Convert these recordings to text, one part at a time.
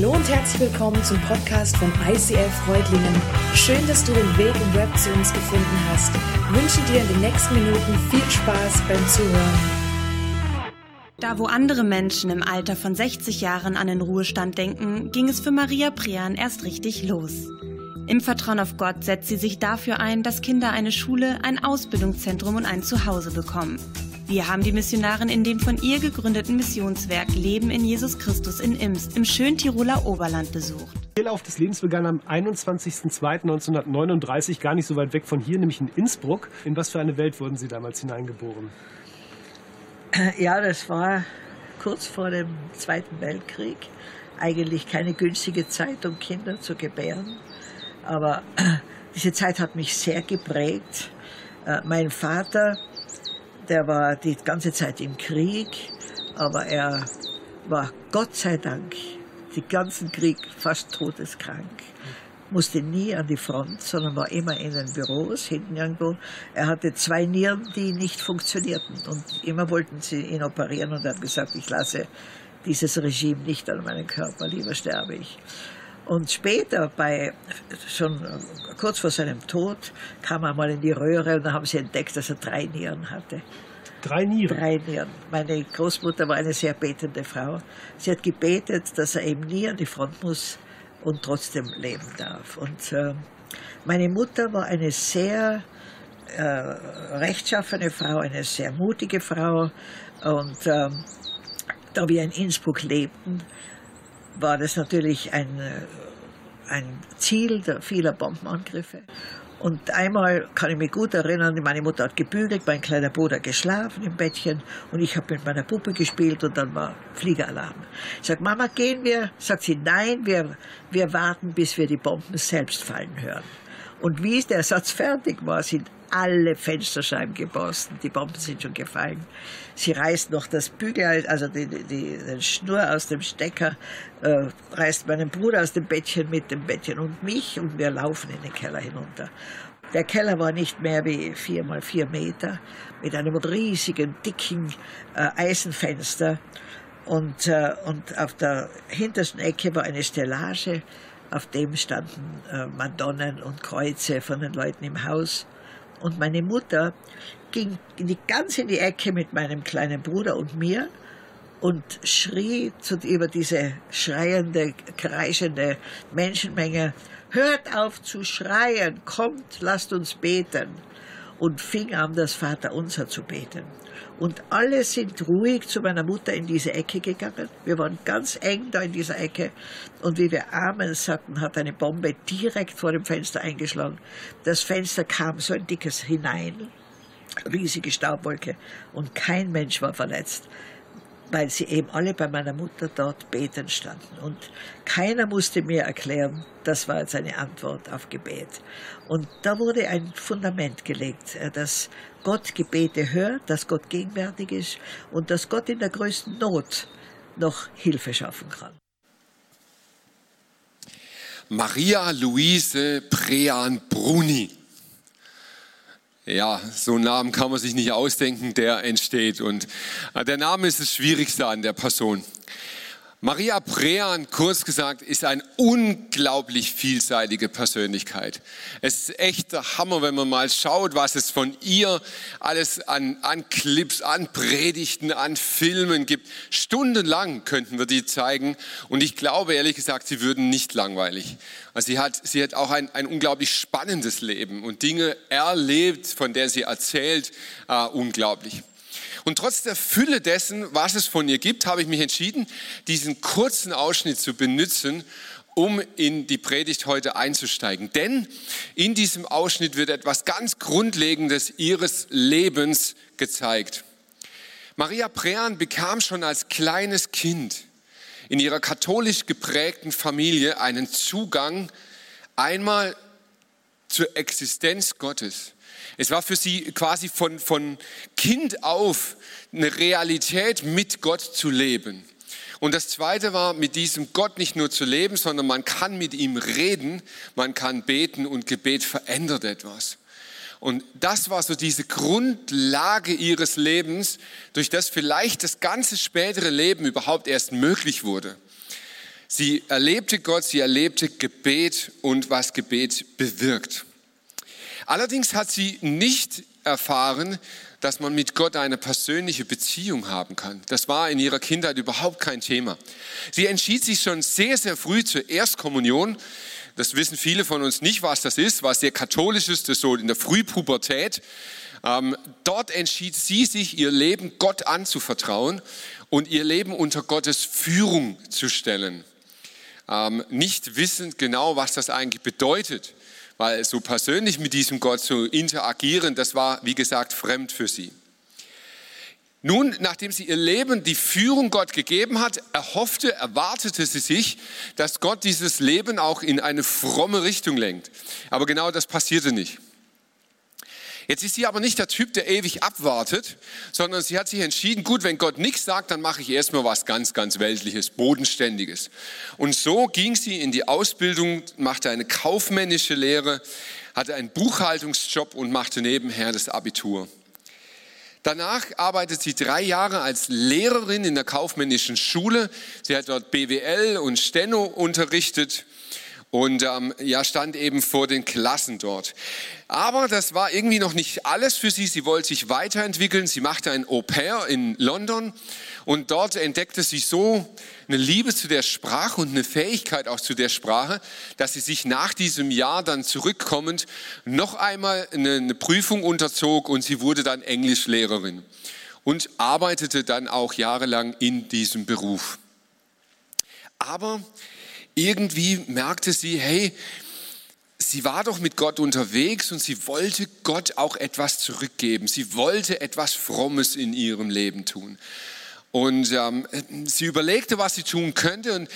Hallo und herzlich willkommen zum Podcast von ICF Freudlingen. Schön, dass du den Weg im Web zu uns gefunden hast. Ich wünsche dir in den nächsten Minuten viel Spaß beim Zuhören. Da wo andere Menschen im Alter von 60 Jahren an den Ruhestand denken, ging es für Maria Prean erst richtig los. Im Vertrauen auf Gott setzt sie sich dafür ein, dass Kinder eine Schule, ein Ausbildungszentrum und ein Zuhause bekommen. Wir haben die Missionarin in dem von ihr gegründeten Missionswerk Leben in Jesus Christus in Imst im schönen Tiroler Oberland besucht. Der Lauf des Lebens begann am 21.02.1939, gar nicht so weit weg von hier, nämlich in Innsbruck. In was für eine Welt wurden Sie damals hineingeboren? Ja, das war kurz vor dem Zweiten Weltkrieg. Eigentlich keine günstige Zeit, um Kinder zu gebären. Aber diese Zeit hat mich sehr geprägt. Äh, mein Vater der war die ganze Zeit im Krieg, aber er war Gott sei Dank den ganzen Krieg fast todeskrank. Musste nie an die Front, sondern war immer in den Büros, hinten irgendwo. Er hatte zwei Nieren, die nicht funktionierten. Und immer wollten sie ihn operieren und er hat gesagt, ich lasse dieses Regime nicht an meinen Körper, lieber sterbe ich. Und später, bei, schon kurz vor seinem Tod, kam er mal in die Röhre und da haben sie entdeckt, dass er drei Nieren hatte. Drei Nieren? Drei Nieren. Meine Großmutter war eine sehr betende Frau. Sie hat gebetet, dass er eben nie an die Front muss und trotzdem leben darf. Und äh, meine Mutter war eine sehr äh, rechtschaffene Frau, eine sehr mutige Frau. Und äh, da wir in Innsbruck lebten, war das natürlich ein, äh, ein Ziel vieler Bombenangriffe. Und einmal kann ich mich gut erinnern, meine Mutter hat gebügelt, mein kleiner Bruder geschlafen im Bettchen und ich habe mit meiner Puppe gespielt und dann war Fliegeralarm. Ich sage, Mama, gehen wir? Sagt sie, nein, wir, wir warten, bis wir die Bomben selbst fallen hören. Und wie der Satz fertig war, sind alle Fensterscheiben geborsten. Die Bomben sind schon gefallen. Sie reißt noch das Bügel, also die, die, die Schnur aus dem Stecker, äh, reißt meinen Bruder aus dem Bettchen mit dem Bettchen und mich und wir laufen in den Keller hinunter. Der Keller war nicht mehr wie vier mal vier Meter mit einem riesigen, dicken äh, Eisenfenster. Und, äh, und auf der hintersten Ecke war eine Stellage, auf dem standen äh, Madonnen und Kreuze von den Leuten im Haus. Und meine Mutter ging ganz in die Ecke mit meinem kleinen Bruder und mir und schrie zu, über diese schreiende, kreischende Menschenmenge, hört auf zu schreien, kommt, lasst uns beten. Und fing an, das Vaterunser zu beten. Und alle sind ruhig zu meiner Mutter in diese Ecke gegangen. Wir waren ganz eng da in dieser Ecke. Und wie wir Amen sagten, hat eine Bombe direkt vor dem Fenster eingeschlagen. Das Fenster kam so ein dickes hinein. Riesige Staubwolke. Und kein Mensch war verletzt weil sie eben alle bei meiner Mutter dort beten standen. Und keiner musste mir erklären, das war jetzt eine Antwort auf Gebet. Und da wurde ein Fundament gelegt, äh, dass Gott Gebete hört, dass Gott gegenwärtig ist und dass Gott in der größten Not noch Hilfe schaffen kann. Maria Luise Prean Bruni ja, so einen Namen kann man sich nicht ausdenken, der entsteht. Und äh, der Name ist das Schwierigste an der Person. Maria Prean, kurz gesagt, ist eine unglaublich vielseitige Persönlichkeit. Es ist echt der Hammer, wenn man mal schaut, was es von ihr alles an, an Clips, an Predigten, an Filmen gibt. Stundenlang könnten wir die zeigen. Und ich glaube, ehrlich gesagt, sie würden nicht langweilig. Also sie hat, sie hat auch ein, ein unglaublich spannendes Leben und Dinge erlebt, von der sie erzählt, äh, unglaublich. Und trotz der Fülle dessen, was es von ihr gibt, habe ich mich entschieden, diesen kurzen Ausschnitt zu benutzen, um in die Predigt heute einzusteigen. Denn in diesem Ausschnitt wird etwas ganz Grundlegendes ihres Lebens gezeigt. Maria Prean bekam schon als kleines Kind in ihrer katholisch geprägten Familie einen Zugang einmal zur Existenz Gottes es war für sie quasi von, von Kind auf eine Realität, mit Gott zu leben. Und das Zweite war, mit diesem Gott nicht nur zu leben, sondern man kann mit ihm reden, man kann beten und Gebet verändert etwas. Und das war so diese Grundlage ihres Lebens, durch das vielleicht das ganze spätere Leben überhaupt erst möglich wurde. Sie erlebte Gott, sie erlebte Gebet und was Gebet bewirkt. Allerdings hat sie nicht erfahren, dass man mit Gott eine persönliche Beziehung haben kann. Das war in ihrer Kindheit überhaupt kein Thema. Sie entschied sich schon sehr, sehr früh zur Erstkommunion. Das wissen viele von uns nicht, was das ist, was sehr katholisch ist, das so in der Frühpubertät. Ähm, dort entschied sie sich, ihr Leben Gott anzuvertrauen und ihr Leben unter Gottes Führung zu stellen. Ähm, nicht wissend genau, was das eigentlich bedeutet weil so persönlich mit diesem Gott zu interagieren, das war, wie gesagt, fremd für sie. Nun, nachdem sie ihr Leben die Führung Gott gegeben hat, erhoffte, erwartete sie sich, dass Gott dieses Leben auch in eine fromme Richtung lenkt. Aber genau das passierte nicht. Jetzt ist sie aber nicht der Typ, der ewig abwartet, sondern sie hat sich entschieden, gut, wenn Gott nichts sagt, dann mache ich erstmal was ganz, ganz Weltliches, Bodenständiges. Und so ging sie in die Ausbildung, machte eine kaufmännische Lehre, hatte einen Buchhaltungsjob und machte nebenher das Abitur. Danach arbeitet sie drei Jahre als Lehrerin in der kaufmännischen Schule. Sie hat dort BWL und Steno unterrichtet und ähm, ja, stand eben vor den Klassen dort. Aber das war irgendwie noch nicht alles für sie. Sie wollte sich weiterentwickeln. Sie machte ein Au pair in London und dort entdeckte sie so eine Liebe zu der Sprache und eine Fähigkeit auch zu der Sprache, dass sie sich nach diesem Jahr dann zurückkommend noch einmal eine, eine Prüfung unterzog und sie wurde dann Englischlehrerin und arbeitete dann auch jahrelang in diesem Beruf. Aber irgendwie merkte sie, hey, sie war doch mit Gott unterwegs und sie wollte Gott auch etwas zurückgeben. Sie wollte etwas Frommes in ihrem Leben tun. Und ähm, sie überlegte, was sie tun könnte und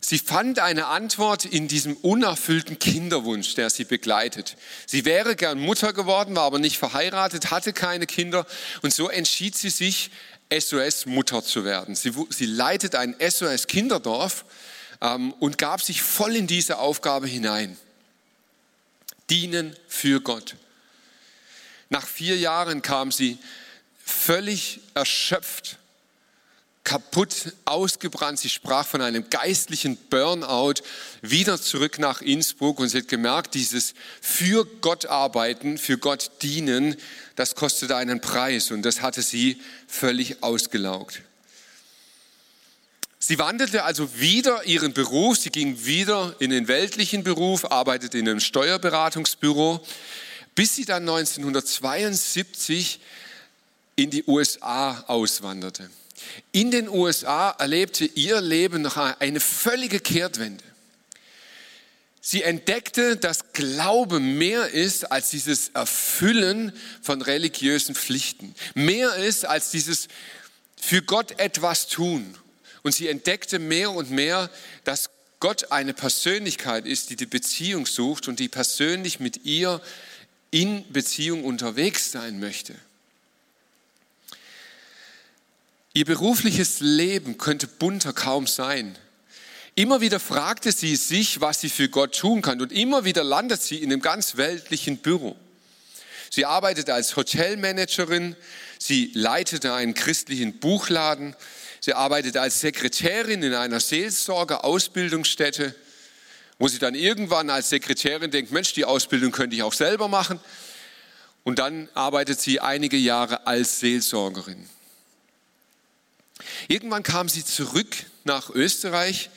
sie fand eine Antwort in diesem unerfüllten Kinderwunsch, der sie begleitet. Sie wäre gern Mutter geworden, war aber nicht verheiratet, hatte keine Kinder und so entschied sie sich, SOS-Mutter zu werden. Sie, sie leitet ein SOS-Kinderdorf und gab sich voll in diese Aufgabe hinein. Dienen für Gott. Nach vier Jahren kam sie völlig erschöpft, kaputt, ausgebrannt. Sie sprach von einem geistlichen Burnout wieder zurück nach Innsbruck und sie hat gemerkt, dieses für Gott arbeiten, für Gott dienen, das kostete einen Preis und das hatte sie völlig ausgelaugt. Sie wandelte also wieder ihren Beruf, sie ging wieder in den weltlichen Beruf, arbeitete in einem Steuerberatungsbüro, bis sie dann 1972 in die USA auswanderte. In den USA erlebte ihr Leben noch eine völlige Kehrtwende. Sie entdeckte, dass Glaube mehr ist als dieses Erfüllen von religiösen Pflichten. Mehr ist als dieses für Gott etwas tun und sie entdeckte mehr und mehr, dass Gott eine Persönlichkeit ist, die die Beziehung sucht und die persönlich mit ihr in Beziehung unterwegs sein möchte. Ihr berufliches Leben könnte bunter kaum sein. Immer wieder fragte sie sich, was sie für Gott tun kann und immer wieder landet sie in einem ganz weltlichen Büro. Sie arbeitete als Hotelmanagerin, sie leitete einen christlichen Buchladen, Sie arbeitet als Sekretärin in einer Seelsorger-Ausbildungsstätte, wo sie dann irgendwann als Sekretärin denkt, Mensch, die Ausbildung könnte ich auch selber machen. Und dann arbeitet sie einige Jahre als Seelsorgerin. Irgendwann kam sie zurück nach Österreich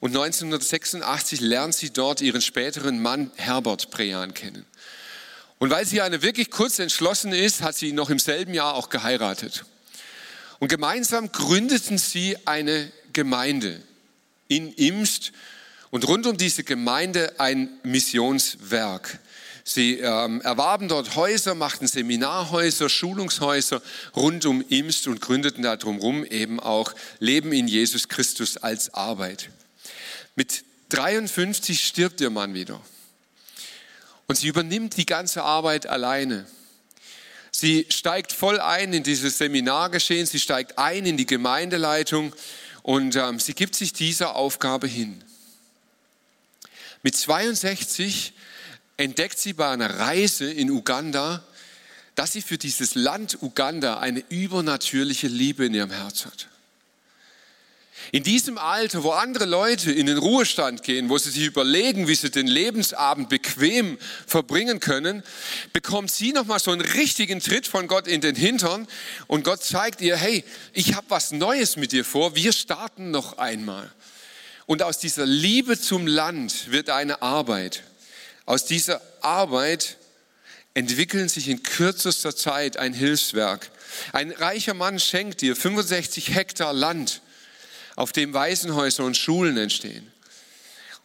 und 1986 lernt sie dort ihren späteren Mann Herbert Prean kennen. Und weil sie eine wirklich kurz entschlossen ist, hat sie ihn noch im selben Jahr auch geheiratet. Und gemeinsam gründeten sie eine Gemeinde in Imst und rund um diese Gemeinde ein Missionswerk. Sie ähm, erwarben dort Häuser, machten Seminarhäuser, Schulungshäuser rund um Imst und gründeten da drumherum eben auch Leben in Jesus Christus als Arbeit. Mit 53 stirbt ihr Mann wieder. Und sie übernimmt die ganze Arbeit alleine. Sie steigt voll ein in dieses Seminargeschehen, sie steigt ein in die Gemeindeleitung und ähm, sie gibt sich dieser Aufgabe hin. Mit 62 entdeckt sie bei einer Reise in Uganda, dass sie für dieses Land Uganda eine übernatürliche Liebe in ihrem Herz hat. In diesem Alter, wo andere Leute in den Ruhestand gehen, wo sie sich überlegen, wie sie den Lebensabend bequem verbringen können, bekommt sie nochmal so einen richtigen Tritt von Gott in den Hintern und Gott zeigt ihr, hey, ich habe was Neues mit dir vor, wir starten noch einmal. Und aus dieser Liebe zum Land wird eine Arbeit. Aus dieser Arbeit entwickeln sich in kürzester Zeit ein Hilfswerk. Ein reicher Mann schenkt dir 65 Hektar Land auf dem Waisenhäuser und Schulen entstehen.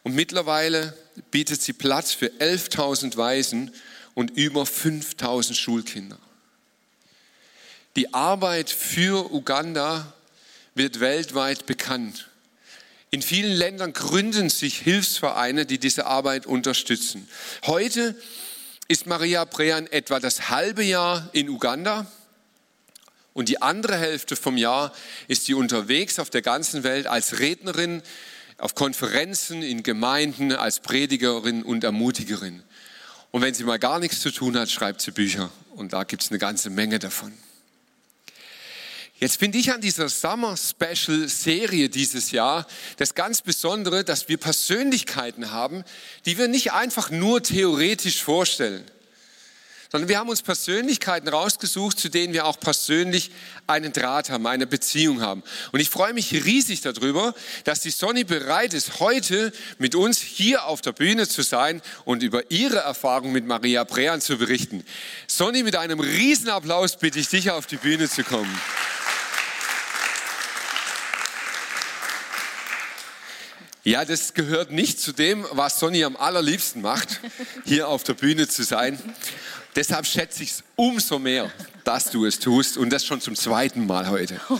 Und mittlerweile bietet sie Platz für 11.000 Waisen und über 5.000 Schulkinder. Die Arbeit für Uganda wird weltweit bekannt. In vielen Ländern gründen sich Hilfsvereine, die diese Arbeit unterstützen. Heute ist Maria Brean etwa das halbe Jahr in Uganda und die andere Hälfte vom Jahr ist sie unterwegs auf der ganzen Welt als Rednerin, auf Konferenzen, in Gemeinden, als Predigerin und Ermutigerin. Und wenn sie mal gar nichts zu tun hat, schreibt sie Bücher. Und da gibt es eine ganze Menge davon. Jetzt finde ich an dieser Summer Special Serie dieses Jahr das ganz Besondere, dass wir Persönlichkeiten haben, die wir nicht einfach nur theoretisch vorstellen sondern wir haben uns Persönlichkeiten rausgesucht, zu denen wir auch persönlich einen Draht haben, eine Beziehung haben. Und ich freue mich riesig darüber, dass die Sonny bereit ist, heute mit uns hier auf der Bühne zu sein und über ihre Erfahrung mit Maria Brean zu berichten. Sonny, mit einem Riesenapplaus bitte ich dich auf die Bühne zu kommen. Ja, das gehört nicht zu dem, was Sonny am allerliebsten macht, hier auf der Bühne zu sein. Deshalb schätze ich es umso mehr, dass du es tust und das schon zum zweiten Mal heute.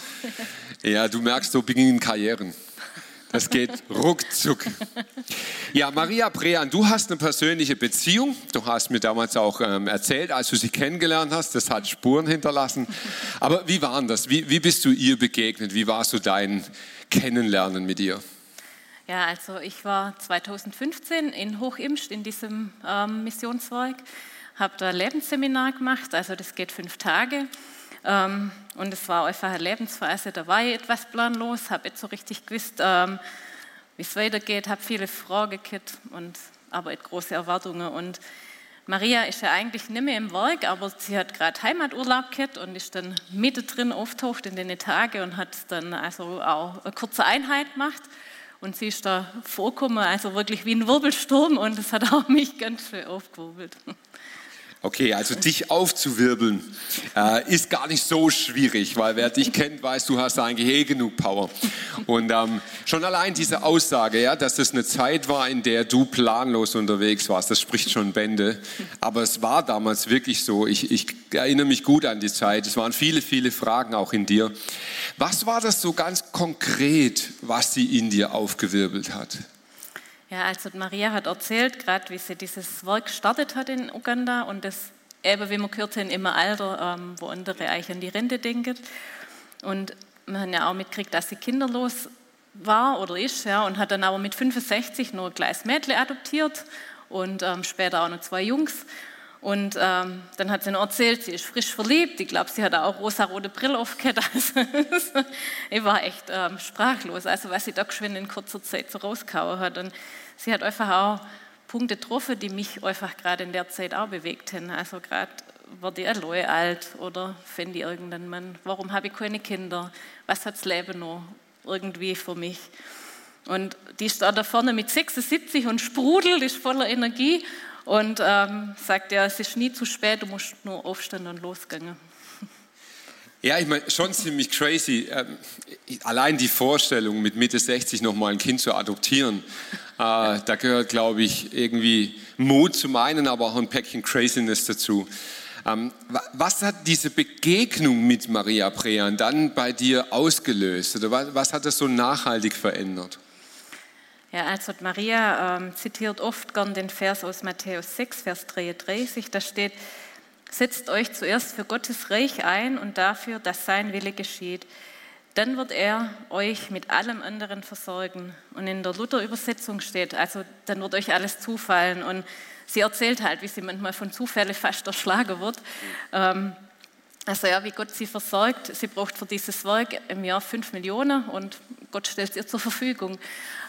Ja, du merkst, so beginnen Karrieren. Das geht ruckzuck. Ja, Maria Brean, du hast eine persönliche Beziehung. Du hast mir damals auch ähm, erzählt, als du sie kennengelernt hast. Das hat Spuren hinterlassen. Aber wie war das? Wie, wie bist du ihr begegnet? Wie war so dein Kennenlernen mit ihr? Ja, also ich war 2015 in Hochimst in diesem ähm, Missionswerk habe da ein Lebensseminar gemacht, also das geht fünf Tage. Ähm, und es war einfach eine Lebensphase, da war ich etwas planlos, habe jetzt so richtig gewusst, ähm, wie es weitergeht, habe viele Fragen gehabt und aber große Erwartungen. Und Maria ist ja eigentlich nicht mehr im Werk, aber sie hat gerade Heimaturlaub gehabt und ist dann mittendrin auftaucht in den Tagen und hat dann also auch eine kurze Einheit gemacht. Und sie ist da vorgekommen, also wirklich wie ein Wirbelsturm und das hat auch mich ganz schön aufgewirbelt. Okay, also dich aufzuwirbeln äh, ist gar nicht so schwierig, weil wer dich kennt, weiß, du hast eigentlich eh genug Power. Und ähm, schon allein diese Aussage, ja, dass es eine Zeit war, in der du planlos unterwegs warst, das spricht schon Bände. Aber es war damals wirklich so. Ich, ich erinnere mich gut an die Zeit. Es waren viele, viele Fragen auch in dir. Was war das so ganz konkret, was sie in dir aufgewirbelt hat? Ja, also Maria hat erzählt, gerade wie sie dieses Werk gestartet hat in Uganda und das eben, wie man gehört in immer Alter, ähm, wo andere eigentlich an die Rente denken. Und wir haben ja auch mitgekriegt, dass sie kinderlos war oder ist, ja, und hat dann aber mit 65 nur ein kleines Mädchen adoptiert und ähm, später auch noch zwei Jungs. Und ähm, dann hat sie noch erzählt, sie ist frisch verliebt. Ich glaube, sie hat auch rosa-rote Brille aufgehört. Also, ich war echt ähm, sprachlos, also was sie da geschwind in kurzer Zeit so rausgehauen hat. Und sie hat einfach auch Punkte getroffen, die mich einfach gerade in der Zeit auch bewegt haben. Also gerade wurde ich allein alt oder finde ich irgendeinen Mann, warum habe ich keine Kinder, was hat das Leben noch irgendwie für mich. Und die ist da vorne mit 76 und sprudelt, ist voller Energie und ähm, sagt, ja, es ist nie zu spät, du musst nur aufstehen und losgehen. Ja, ich meine, schon ziemlich crazy. Ähm, allein die Vorstellung, mit Mitte 60 nochmal ein Kind zu adoptieren, äh, da gehört, glaube ich, irgendwie Mut zum einen, aber auch ein Päckchen Craziness dazu. Ähm, was hat diese Begegnung mit Maria Prean dann bei dir ausgelöst? Oder was, was hat das so nachhaltig verändert? Ja, also Maria ähm, zitiert oft gern den Vers aus Matthäus 6, Vers 33. Da steht, setzt euch zuerst für Gottes Reich ein und dafür, dass sein Wille geschieht. Dann wird er euch mit allem anderen versorgen. Und in der Luther-Übersetzung steht, also dann wird euch alles zufallen. Und sie erzählt halt, wie sie manchmal von Zufällen fast erschlagen wird. Ähm, also ja, wie Gott sie versorgt. Sie braucht für dieses Werk im Jahr fünf Millionen und Gott stellt es ihr zur Verfügung.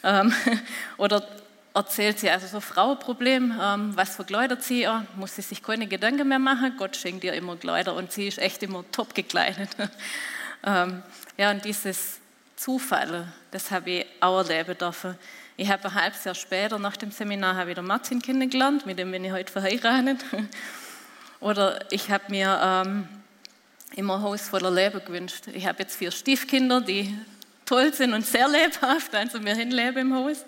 Ähm, oder erzählt sie also so Frauenproblem, ähm, was für Kleider zieht ihr, muss sie sich keine Gedanken mehr machen, Gott schenkt ihr immer Kleider und sie ist echt immer top gekleidet. ähm, ja, und dieses Zufall, das habe ich auch erleben dürfen. Ich habe ein halbes Jahr später nach dem Seminar den Martin kennengelernt, mit dem bin ich heute verheiratet. Oder ich habe mir ähm, immer Haus voller Leben gewünscht. Ich habe jetzt vier Stiefkinder, die toll sind und sehr lebhaft, also wir hinleben im Haus.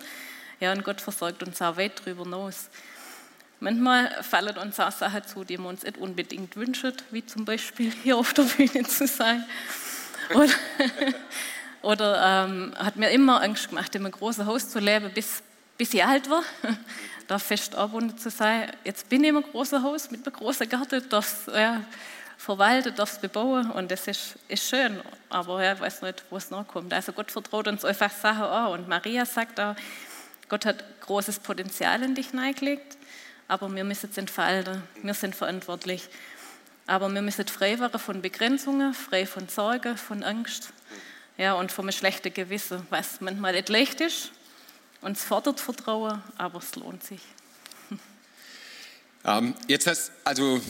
Ja, und Gott versorgt uns auch weit drüber hinaus. Manchmal fallen uns auch Sachen zu, die wir uns nicht unbedingt wünschen, wie zum Beispiel hier auf der Bühne zu sein. Oder, oder ähm, hat mir immer Angst gemacht, in einem großen Haus zu leben, bis, bis ich alt war, da fest angebunden zu sein. Jetzt bin ich in einem großen Haus mit einem großen Garten, darf ja, verwalten, darf es bebauen und das ist, ist schön, aber ich weiß nicht, wo es nachkommt. Also Gott vertraut uns einfach Sachen an und Maria sagt auch, Gott hat großes Potenzial in dich hineingelegt, aber wir müssen es entfalten. Wir sind verantwortlich. Aber wir müssen frei werden von Begrenzungen, frei von Sorge, von Angst ja, und vom schlechten Gewissen, was manchmal nicht leicht ist. Uns fordert Vertrauen, aber es lohnt sich. Ähm, jetzt hast also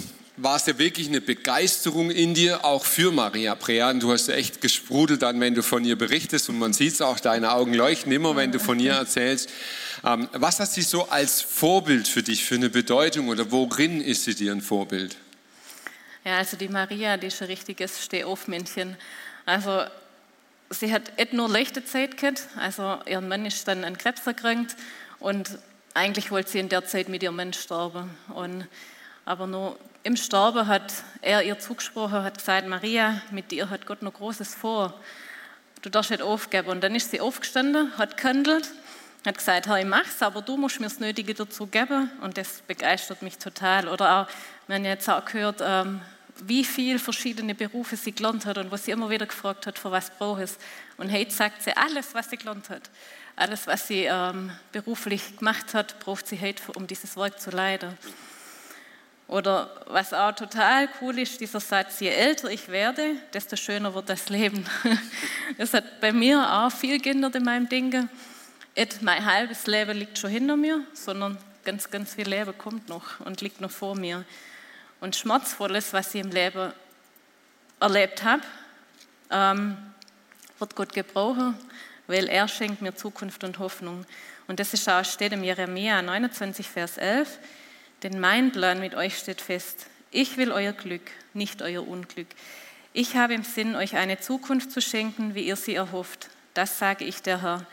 war es ja wirklich eine Begeisterung in dir, auch für Maria Prean. Du hast echt gesprudelt dann, wenn du von ihr berichtest und man sieht es auch, deine Augen leuchten immer, wenn du von ihr erzählst. Ähm, was hat sie so als Vorbild für dich, für eine Bedeutung oder worin ist sie dir ein Vorbild? Ja, also die Maria, die ist ein richtiges Stehaufmännchen. Also sie hat nicht nur leichte Zeit gehabt, also ihr Mann ist dann an Krebs erkrankt und eigentlich wollte sie in der Zeit mit ihrem Mann sterben. Und, aber nur im Sterben hat er ihr zugesprochen, hat gesagt, Maria, mit dir hat Gott noch Großes vor. Du darfst nicht aufgeben. Und dann ist sie aufgestanden, hat gehandelt, hat gesagt, Herr, ich mach's, aber du musst mir das Nötige dazu geben. Und das begeistert mich total. Oder auch, wenn ihr jetzt auch gehört, ähm, wie viele verschiedene Berufe sie gelernt hat und was sie immer wieder gefragt hat, für was braucht es. Und heute sagt sie, alles, was sie gelernt hat, alles, was sie ähm, beruflich gemacht hat, braucht sie heute, um dieses Werk zu leiten. Oder was auch total cool ist, dieser Satz, je älter ich werde, desto schöner wird das Leben. Das hat bei mir auch viel geändert in meinem Denken. Nicht mein halbes Leben liegt schon hinter mir, sondern ganz, ganz viel Leben kommt noch und liegt noch vor mir. Und Schmerzvolles, was ich im Leben erlebt habe, ähm, wird Gott gebrauchen, weil er schenkt mir Zukunft und Hoffnung. Und das ist auch, steht im Jeremia 29, Vers 11. Denn mein Plan mit euch steht fest. Ich will euer Glück, nicht euer Unglück. Ich habe im Sinn, euch eine Zukunft zu schenken, wie ihr sie erhofft. Das sage ich der Herr.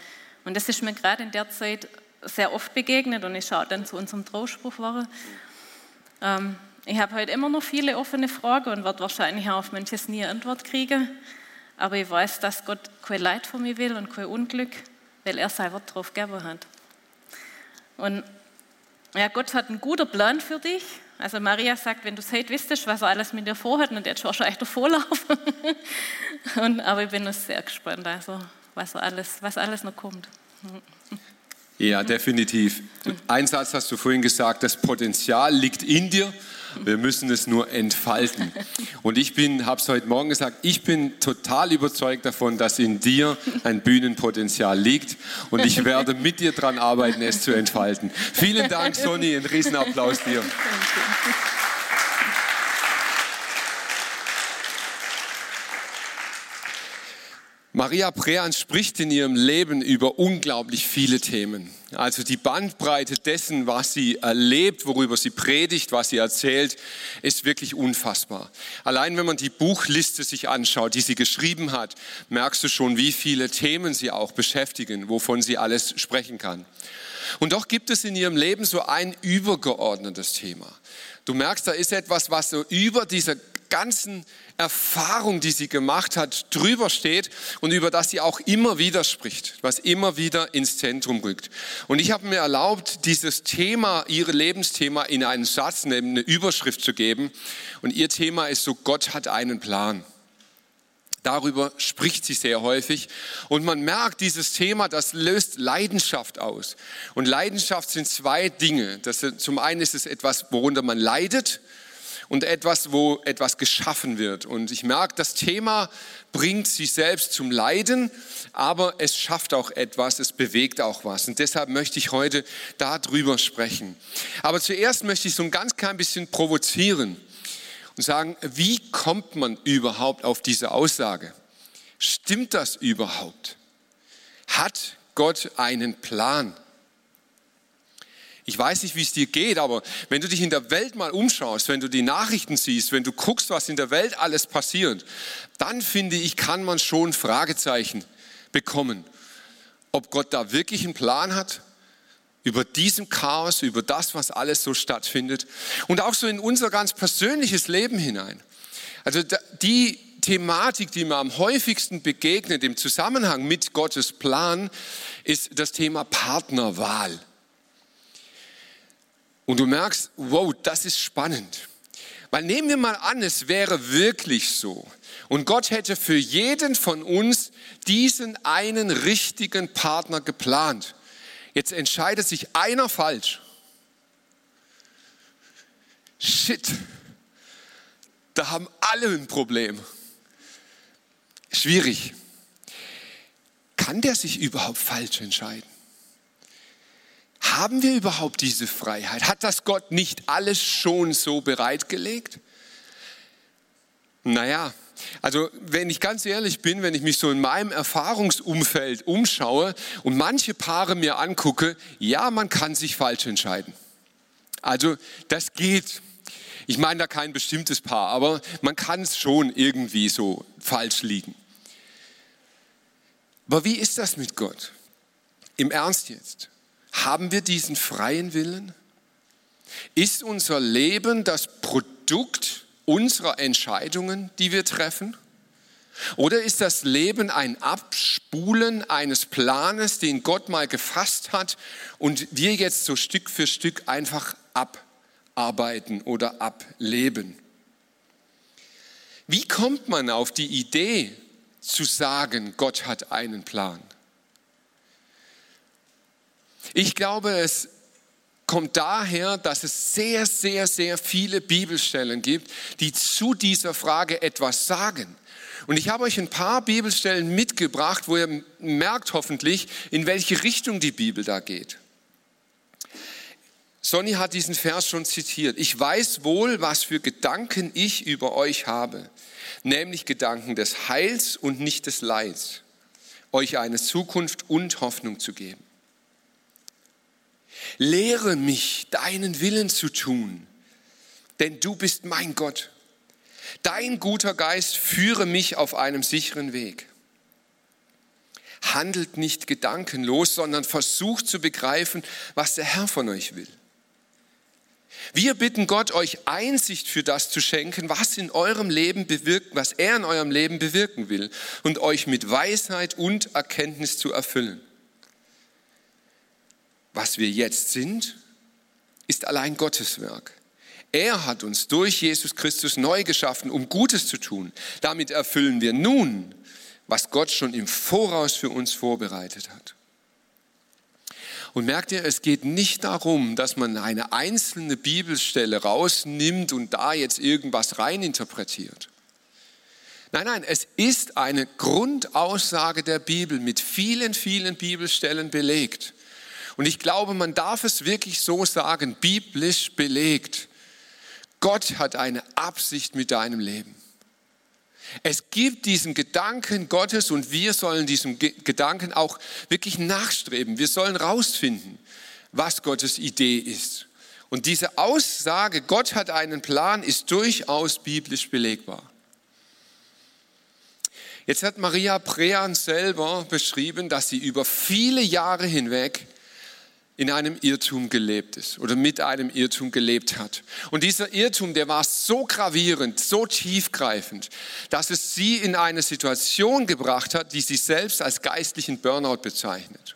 Und das ist mir gerade in der Zeit sehr oft begegnet und ich schaue dann zu unserem Trauspruch war. Ähm, ich habe heute immer noch viele offene Fragen und werde wahrscheinlich auch auf manches nie eine Antwort kriegen. Aber ich weiß, dass Gott kein Leid von mir will und kein Unglück, weil er sein Wort drauf gegeben hat. Und ja, Gott hat einen guten Plan für dich. Also Maria sagt, wenn du es heute wüsstest, was er alles mit dir vorhat, dann hättest du wahrscheinlich davorlaufen. Und, aber ich bin sehr gespannt, also was alles, was alles noch kommt. Ja, definitiv. Ein Satz hast du vorhin gesagt, das Potenzial liegt in dir wir müssen es nur entfalten. Und ich habe es heute Morgen gesagt, ich bin total überzeugt davon, dass in dir ein Bühnenpotenzial liegt. Und ich werde mit dir daran arbeiten, es zu entfalten. Vielen Dank, Sonny. Ein Riesenapplaus dir. Maria Prean spricht in ihrem Leben über unglaublich viele Themen. Also die Bandbreite dessen, was sie erlebt, worüber sie predigt, was sie erzählt, ist wirklich unfassbar. Allein wenn man die Buchliste sich anschaut, die sie geschrieben hat, merkst du schon, wie viele Themen sie auch beschäftigen, wovon sie alles sprechen kann. Und doch gibt es in ihrem Leben so ein übergeordnetes Thema. Du merkst, da ist etwas, was so über dieser ganzen Erfahrung, die sie gemacht hat, drüber steht und über das sie auch immer wieder spricht, was immer wieder ins Zentrum rückt. Und ich habe mir erlaubt, dieses Thema, ihr Lebensthema in einen Satz, eine Überschrift zu geben. Und ihr Thema ist so, Gott hat einen Plan. Darüber spricht sie sehr häufig. Und man merkt, dieses Thema, das löst Leidenschaft aus. Und Leidenschaft sind zwei Dinge. Das, zum einen ist es etwas, worunter man leidet. Und etwas, wo etwas geschaffen wird. Und ich merke, das Thema bringt sich selbst zum Leiden, aber es schafft auch etwas, es bewegt auch was. Und deshalb möchte ich heute darüber sprechen. Aber zuerst möchte ich so ein ganz klein bisschen provozieren und sagen, wie kommt man überhaupt auf diese Aussage? Stimmt das überhaupt? Hat Gott einen Plan? Ich weiß nicht, wie es dir geht, aber wenn du dich in der Welt mal umschaust, wenn du die Nachrichten siehst, wenn du guckst, was in der Welt alles passiert, dann finde ich, kann man schon Fragezeichen bekommen, ob Gott da wirklich einen Plan hat über diesem Chaos, über das, was alles so stattfindet und auch so in unser ganz persönliches Leben hinein. Also die Thematik, die mir am häufigsten begegnet im Zusammenhang mit Gottes Plan, ist das Thema Partnerwahl. Und du merkst, wow, das ist spannend. Weil nehmen wir mal an, es wäre wirklich so. Und Gott hätte für jeden von uns diesen einen richtigen Partner geplant. Jetzt entscheidet sich einer falsch. Shit, da haben alle ein Problem. Schwierig. Kann der sich überhaupt falsch entscheiden? Haben wir überhaupt diese Freiheit? Hat das Gott nicht alles schon so bereitgelegt? Naja, also wenn ich ganz ehrlich bin, wenn ich mich so in meinem Erfahrungsumfeld umschaue und manche Paare mir angucke, ja, man kann sich falsch entscheiden. Also das geht. Ich meine da kein bestimmtes Paar, aber man kann es schon irgendwie so falsch liegen. Aber wie ist das mit Gott? Im Ernst jetzt. Haben wir diesen freien Willen? Ist unser Leben das Produkt unserer Entscheidungen, die wir treffen? Oder ist das Leben ein Abspulen eines Planes, den Gott mal gefasst hat und wir jetzt so Stück für Stück einfach abarbeiten oder ableben? Wie kommt man auf die Idee zu sagen, Gott hat einen Plan? Ich glaube, es kommt daher, dass es sehr, sehr, sehr viele Bibelstellen gibt, die zu dieser Frage etwas sagen. Und ich habe euch ein paar Bibelstellen mitgebracht, wo ihr merkt hoffentlich, in welche Richtung die Bibel da geht. Sonny hat diesen Vers schon zitiert. Ich weiß wohl, was für Gedanken ich über euch habe, nämlich Gedanken des Heils und nicht des Leids, euch eine Zukunft und Hoffnung zu geben. Lehre mich, deinen Willen zu tun, denn du bist mein Gott. Dein guter Geist führe mich auf einem sicheren Weg. Handelt nicht gedankenlos, sondern versucht zu begreifen, was der Herr von euch will. Wir bitten Gott, euch Einsicht für das zu schenken, was in eurem Leben bewirkt, was er in eurem Leben bewirken will und euch mit Weisheit und Erkenntnis zu erfüllen. Was wir jetzt sind, ist allein Gottes Werk. Er hat uns durch Jesus Christus neu geschaffen, um Gutes zu tun. Damit erfüllen wir nun, was Gott schon im Voraus für uns vorbereitet hat. Und merkt ihr, es geht nicht darum, dass man eine einzelne Bibelstelle rausnimmt und da jetzt irgendwas reininterpretiert. Nein, nein, es ist eine Grundaussage der Bibel mit vielen, vielen Bibelstellen belegt. Und ich glaube, man darf es wirklich so sagen, biblisch belegt. Gott hat eine Absicht mit deinem Leben. Es gibt diesen Gedanken Gottes und wir sollen diesem Gedanken auch wirklich nachstreben. Wir sollen rausfinden, was Gottes Idee ist. Und diese Aussage, Gott hat einen Plan, ist durchaus biblisch belegbar. Jetzt hat Maria Prean selber beschrieben, dass sie über viele Jahre hinweg in einem Irrtum gelebt ist oder mit einem Irrtum gelebt hat. Und dieser Irrtum, der war so gravierend, so tiefgreifend, dass es sie in eine Situation gebracht hat, die sie selbst als geistlichen Burnout bezeichnet.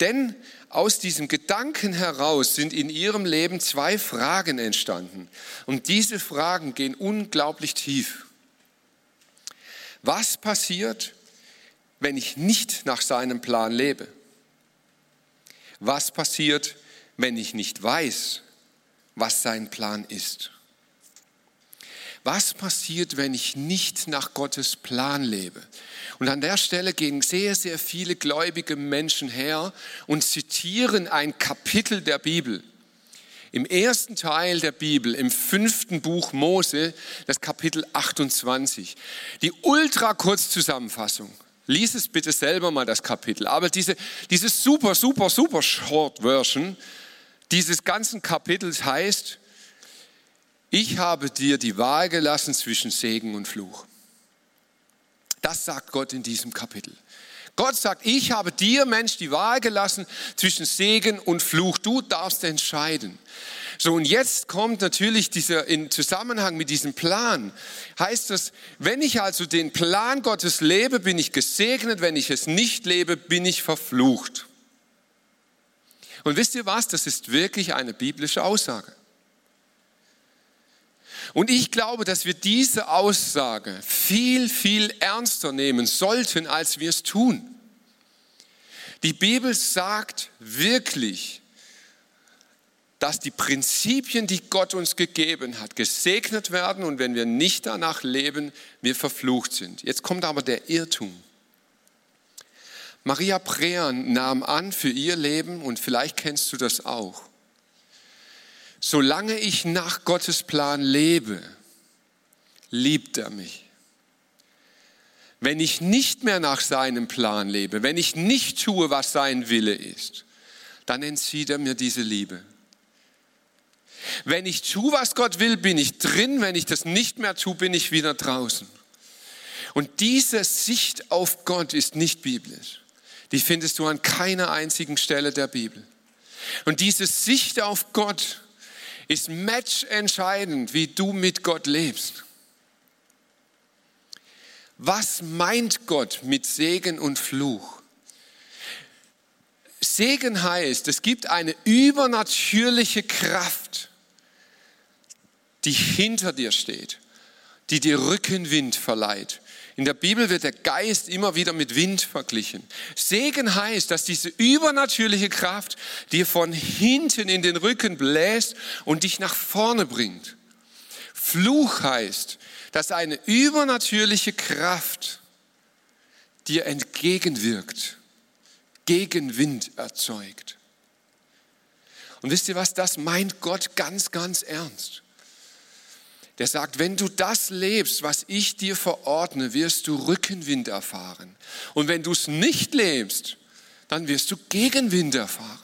Denn aus diesem Gedanken heraus sind in ihrem Leben zwei Fragen entstanden. Und diese Fragen gehen unglaublich tief. Was passiert, wenn ich nicht nach seinem Plan lebe? Was passiert, wenn ich nicht weiß, was sein Plan ist? Was passiert, wenn ich nicht nach Gottes Plan lebe? Und an der Stelle gehen sehr, sehr viele gläubige Menschen her und zitieren ein Kapitel der Bibel. Im ersten Teil der Bibel, im fünften Buch Mose, das Kapitel 28. Die ultra-Kurzzusammenfassung. Lies es bitte selber mal, das Kapitel. Aber diese, diese super, super, super Short Version dieses ganzen Kapitels heißt, ich habe dir die Wahl gelassen zwischen Segen und Fluch. Das sagt Gott in diesem Kapitel. Gott sagt, ich habe dir, Mensch, die Wahl gelassen zwischen Segen und Fluch. Du darfst entscheiden. So, und jetzt kommt natürlich dieser, in Zusammenhang mit diesem Plan, heißt das, wenn ich also den Plan Gottes lebe, bin ich gesegnet, wenn ich es nicht lebe, bin ich verflucht. Und wisst ihr was, das ist wirklich eine biblische Aussage. Und ich glaube, dass wir diese Aussage viel, viel ernster nehmen sollten, als wir es tun. Die Bibel sagt wirklich, dass die Prinzipien, die Gott uns gegeben hat, gesegnet werden und wenn wir nicht danach leben, wir verflucht sind. Jetzt kommt aber der Irrtum. Maria Prean nahm an für ihr Leben und vielleicht kennst du das auch solange ich nach Gottes Plan lebe, liebt er mich. Wenn ich nicht mehr nach seinem Plan lebe, wenn ich nicht tue, was sein Wille ist, dann entzieht er mir diese Liebe. Wenn ich tue, was Gott will, bin ich drin. Wenn ich das nicht mehr tue, bin ich wieder draußen. Und diese Sicht auf Gott ist nicht biblisch. Die findest du an keiner einzigen Stelle der Bibel. Und diese Sicht auf Gott ist matchentscheidend, wie du mit Gott lebst. Was meint Gott mit Segen und Fluch? Segen heißt, es gibt eine übernatürliche Kraft, die hinter dir steht, die dir Rückenwind verleiht, in der Bibel wird der Geist immer wieder mit Wind verglichen. Segen heißt, dass diese übernatürliche Kraft dir von hinten in den Rücken bläst und dich nach vorne bringt. Fluch heißt, dass eine übernatürliche Kraft dir entgegenwirkt, Gegenwind erzeugt. Und wisst ihr was, das meint Gott ganz, ganz ernst der sagt, wenn du das lebst, was ich dir verordne, wirst du Rückenwind erfahren. Und wenn du es nicht lebst, dann wirst du Gegenwind erfahren.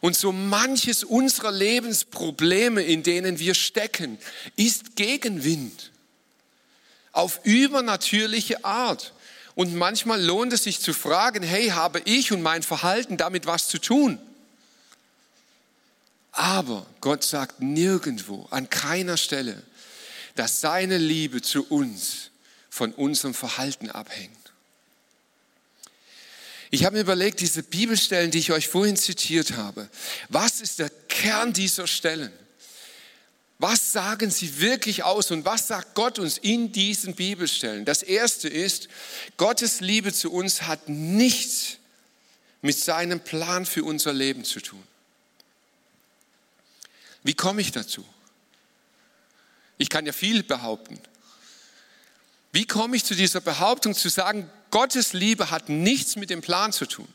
Und so manches unserer Lebensprobleme, in denen wir stecken, ist Gegenwind. Auf übernatürliche Art. Und manchmal lohnt es sich zu fragen, hey, habe ich und mein Verhalten damit was zu tun? Aber Gott sagt nirgendwo, an keiner Stelle, dass seine Liebe zu uns von unserem Verhalten abhängt. Ich habe mir überlegt, diese Bibelstellen, die ich euch vorhin zitiert habe, was ist der Kern dieser Stellen? Was sagen sie wirklich aus und was sagt Gott uns in diesen Bibelstellen? Das erste ist, Gottes Liebe zu uns hat nichts mit seinem Plan für unser Leben zu tun. Wie komme ich dazu? Ich kann ja viel behaupten. Wie komme ich zu dieser Behauptung zu sagen, Gottes Liebe hat nichts mit dem Plan zu tun?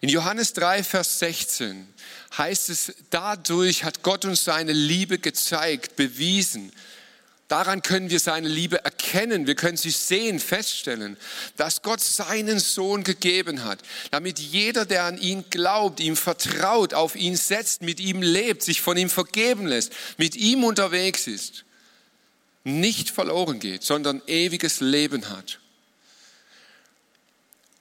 In Johannes 3, Vers 16 heißt es, dadurch hat Gott uns seine Liebe gezeigt, bewiesen, Daran können wir seine Liebe erkennen, wir können sie sehen, feststellen, dass Gott seinen Sohn gegeben hat, damit jeder, der an ihn glaubt, ihm vertraut, auf ihn setzt, mit ihm lebt, sich von ihm vergeben lässt, mit ihm unterwegs ist, nicht verloren geht, sondern ewiges Leben hat.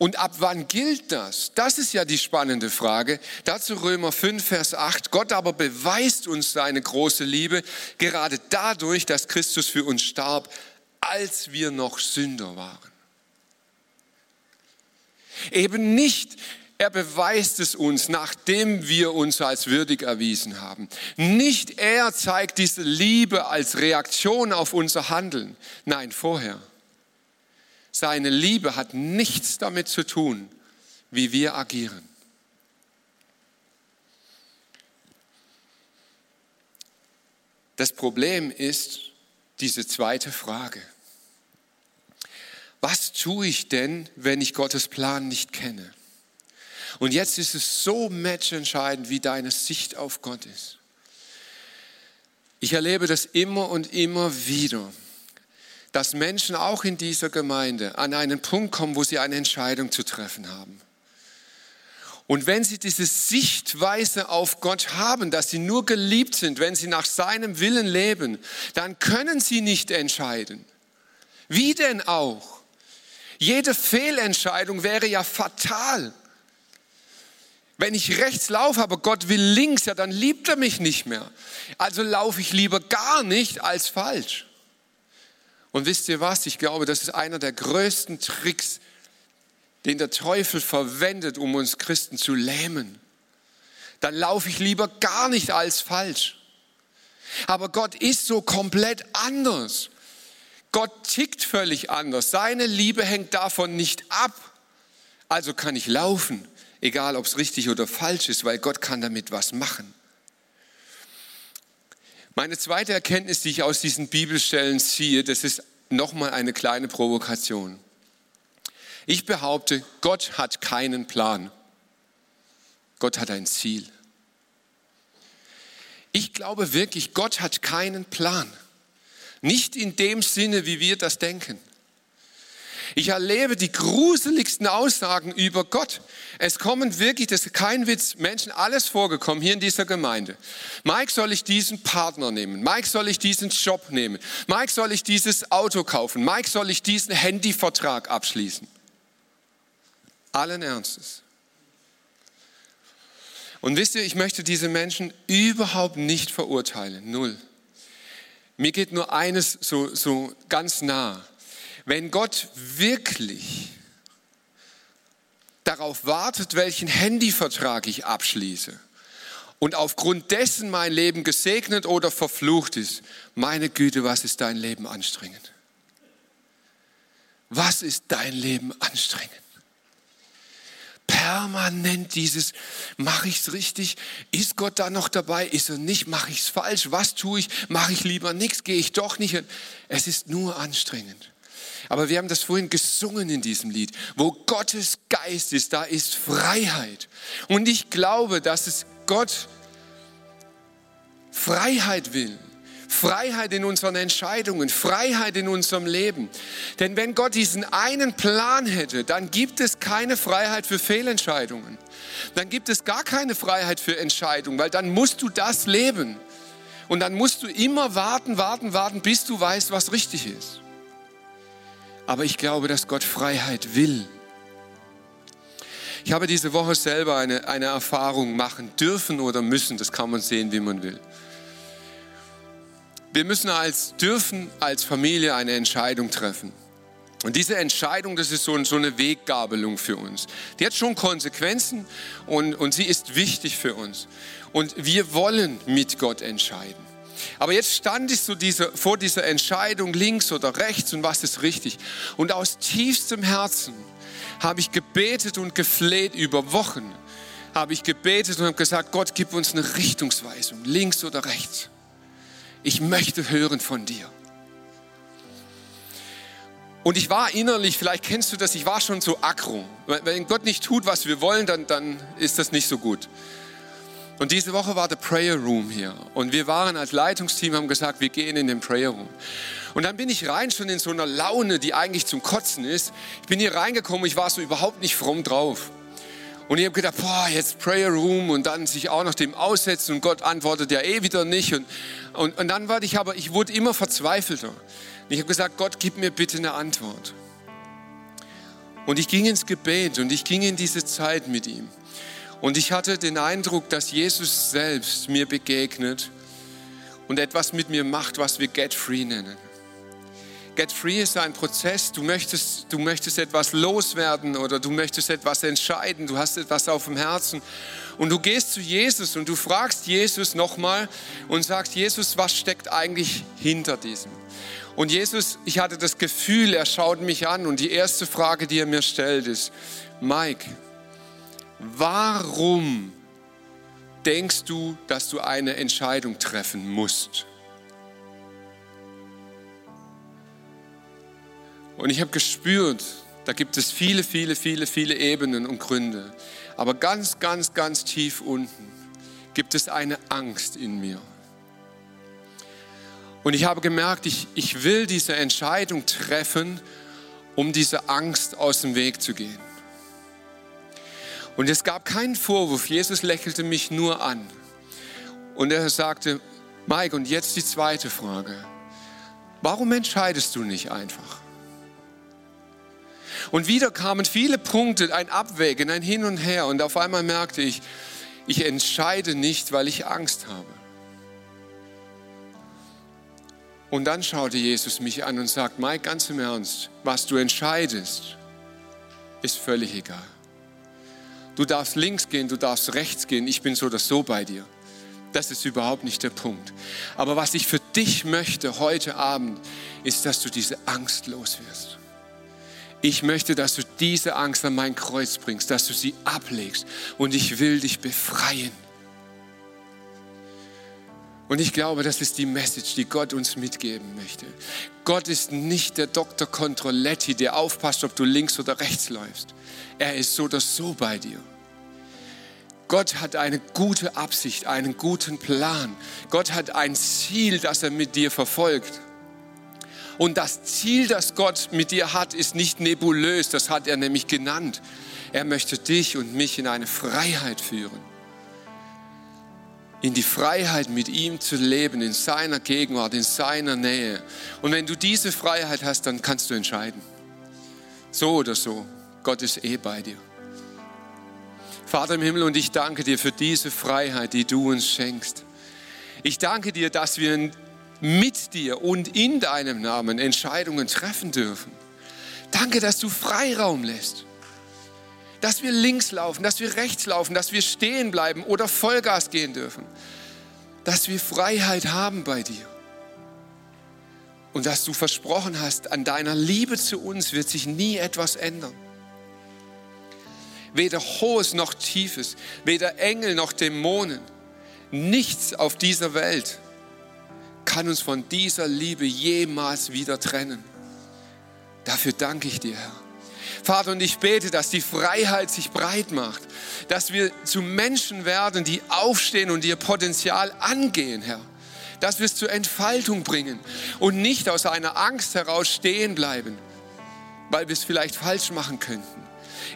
Und ab wann gilt das? Das ist ja die spannende Frage. Dazu Römer 5, Vers 8. Gott aber beweist uns seine große Liebe gerade dadurch, dass Christus für uns starb, als wir noch Sünder waren. Eben nicht, er beweist es uns, nachdem wir uns als würdig erwiesen haben. Nicht er zeigt diese Liebe als Reaktion auf unser Handeln. Nein, vorher. Seine Liebe hat nichts damit zu tun, wie wir agieren. Das Problem ist diese zweite Frage. Was tue ich denn, wenn ich Gottes Plan nicht kenne? Und jetzt ist es so matchentscheidend, wie deine Sicht auf Gott ist. Ich erlebe das immer und immer wieder, dass Menschen auch in dieser Gemeinde an einen Punkt kommen, wo sie eine Entscheidung zu treffen haben. Und wenn sie diese Sichtweise auf Gott haben, dass sie nur geliebt sind, wenn sie nach seinem Willen leben, dann können sie nicht entscheiden. Wie denn auch? Jede Fehlentscheidung wäre ja fatal. Wenn ich rechts laufe, aber Gott will links, ja, dann liebt er mich nicht mehr. Also laufe ich lieber gar nicht als falsch. Und wisst ihr was? Ich glaube, das ist einer der größten Tricks, den der Teufel verwendet, um uns Christen zu lähmen. Dann laufe ich lieber gar nicht als falsch. Aber Gott ist so komplett anders. Gott tickt völlig anders. Seine Liebe hängt davon nicht ab. Also kann ich laufen, egal ob es richtig oder falsch ist, weil Gott kann damit was machen. Meine zweite Erkenntnis, die ich aus diesen Bibelstellen ziehe, das ist nochmal eine kleine Provokation. Ich behaupte, Gott hat keinen Plan. Gott hat ein Ziel. Ich glaube wirklich, Gott hat keinen Plan. Nicht in dem Sinne, wie wir das denken. Ich erlebe die gruseligsten Aussagen über Gott. Es kommen wirklich, das ist kein Witz, Menschen alles vorgekommen hier in dieser Gemeinde. Mike, soll ich diesen Partner nehmen? Mike, soll ich diesen Job nehmen? Mike, soll ich dieses Auto kaufen? Mike, soll ich diesen Handyvertrag abschließen? Allen Ernstes. Und wisst ihr, ich möchte diese Menschen überhaupt nicht verurteilen. Null. Mir geht nur eines so, so ganz nah. Wenn Gott wirklich darauf wartet, welchen Handyvertrag ich abschließe und aufgrund dessen mein Leben gesegnet oder verflucht ist, meine Güte, was ist dein Leben anstrengend? Was ist dein Leben anstrengend? permanent dieses, mache ich es richtig? Ist Gott da noch dabei? Ist er nicht? Mache ich es falsch? Was tue ich? Mache ich lieber nichts? Gehe ich doch nicht? Es ist nur anstrengend. Aber wir haben das vorhin gesungen in diesem Lied. Wo Gottes Geist ist, da ist Freiheit. Und ich glaube, dass es Gott Freiheit will. Freiheit in unseren Entscheidungen, Freiheit in unserem Leben. Denn wenn Gott diesen einen Plan hätte, dann gibt es keine Freiheit für Fehlentscheidungen. Dann gibt es gar keine Freiheit für Entscheidungen, weil dann musst du das leben. Und dann musst du immer warten, warten, warten, bis du weißt, was richtig ist. Aber ich glaube, dass Gott Freiheit will. Ich habe diese Woche selber eine, eine Erfahrung machen dürfen oder müssen. Das kann man sehen, wie man will. Wir müssen als, dürfen als Familie eine Entscheidung treffen. Und diese Entscheidung, das ist so, so eine Weggabelung für uns. Die hat schon Konsequenzen und, und sie ist wichtig für uns. Und wir wollen mit Gott entscheiden. Aber jetzt stand ich so diese, vor dieser Entscheidung links oder rechts und was ist richtig. Und aus tiefstem Herzen habe ich gebetet und gefleht über Wochen. Habe ich gebetet und habe gesagt, Gott, gib uns eine Richtungsweisung, links oder rechts. Ich möchte hören von dir. Und ich war innerlich, vielleicht kennst du das, ich war schon so aggro. Wenn Gott nicht tut, was wir wollen, dann, dann ist das nicht so gut. Und diese Woche war der Prayer Room hier. Und wir waren als Leitungsteam, haben gesagt, wir gehen in den Prayer Room. Und dann bin ich rein schon in so einer Laune, die eigentlich zum Kotzen ist. Ich bin hier reingekommen, ich war so überhaupt nicht fromm drauf. Und ich habe gedacht, boah, jetzt Prayer Room und dann sich auch noch dem aussetzen und Gott antwortet ja eh wieder nicht. Und, und, und dann war ich aber, ich wurde immer verzweifelter. Und ich habe gesagt, Gott, gib mir bitte eine Antwort. Und ich ging ins Gebet und ich ging in diese Zeit mit ihm. Und ich hatte den Eindruck, dass Jesus selbst mir begegnet und etwas mit mir macht, was wir Get Free nennen. Get Free ist ein Prozess. Du möchtest, du möchtest etwas loswerden oder du möchtest etwas entscheiden. Du hast etwas auf dem Herzen. Und du gehst zu Jesus und du fragst Jesus nochmal und sagst, Jesus, was steckt eigentlich hinter diesem? Und Jesus, ich hatte das Gefühl, er schaut mich an und die erste Frage, die er mir stellt, ist, Mike, warum denkst du, dass du eine Entscheidung treffen musst? Und ich habe gespürt, da gibt es viele, viele, viele, viele Ebenen und Gründe. Aber ganz, ganz, ganz tief unten gibt es eine Angst in mir. Und ich habe gemerkt, ich, ich will diese Entscheidung treffen, um diese Angst aus dem Weg zu gehen. Und es gab keinen Vorwurf. Jesus lächelte mich nur an. Und er sagte, Mike, und jetzt die zweite Frage. Warum entscheidest du nicht einfach? Und wieder kamen viele Punkte, ein Abwägen, ein Hin und Her. Und auf einmal merkte ich, ich entscheide nicht, weil ich Angst habe. Und dann schaute Jesus mich an und sagt, Mike, ganz im Ernst, was du entscheidest, ist völlig egal. Du darfst links gehen, du darfst rechts gehen, ich bin so oder so bei dir. Das ist überhaupt nicht der Punkt. Aber was ich für dich möchte heute Abend, ist, dass du diese Angst los wirst. Ich möchte, dass du diese Angst an mein Kreuz bringst, dass du sie ablegst und ich will dich befreien. Und ich glaube, das ist die Message, die Gott uns mitgeben möchte. Gott ist nicht der Dr. Controletti, der aufpasst, ob du links oder rechts läufst. Er ist so oder so bei dir. Gott hat eine gute Absicht, einen guten Plan. Gott hat ein Ziel, das er mit dir verfolgt. Und das Ziel, das Gott mit dir hat, ist nicht nebulös, das hat er nämlich genannt. Er möchte dich und mich in eine Freiheit führen. In die Freiheit, mit ihm zu leben, in seiner Gegenwart, in seiner Nähe. Und wenn du diese Freiheit hast, dann kannst du entscheiden. So oder so. Gott ist eh bei dir. Vater im Himmel, und ich danke dir für diese Freiheit, die du uns schenkst. Ich danke dir, dass wir mit dir und in deinem Namen Entscheidungen treffen dürfen. Danke, dass du Freiraum lässt. Dass wir links laufen, dass wir rechts laufen, dass wir stehen bleiben oder Vollgas gehen dürfen. Dass wir Freiheit haben bei dir. Und dass du versprochen hast, an deiner Liebe zu uns wird sich nie etwas ändern. Weder Hohes noch Tiefes, weder Engel noch Dämonen, nichts auf dieser Welt kann uns von dieser Liebe jemals wieder trennen. Dafür danke ich dir, Herr. Vater, und ich bete, dass die Freiheit sich breit macht, dass wir zu Menschen werden, die aufstehen und ihr Potenzial angehen, Herr. Dass wir es zur Entfaltung bringen und nicht aus einer Angst heraus stehen bleiben, weil wir es vielleicht falsch machen könnten.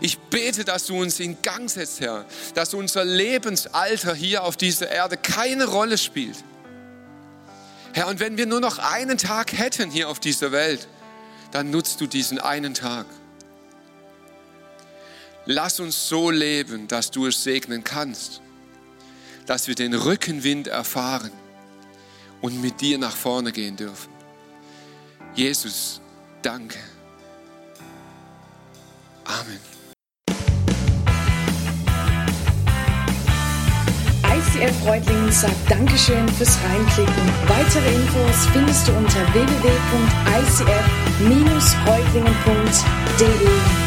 Ich bete, dass du uns in Gang setzt, Herr, dass unser Lebensalter hier auf dieser Erde keine Rolle spielt Herr, und wenn wir nur noch einen Tag hätten hier auf dieser Welt, dann nutzt du diesen einen Tag. Lass uns so leben, dass du es segnen kannst, dass wir den Rückenwind erfahren und mit dir nach vorne gehen dürfen. Jesus, danke. Amen. ICF Reutlingen sagt Dankeschön fürs Reinklicken. Weitere Infos findest du unter www.icf-reutlingen.de.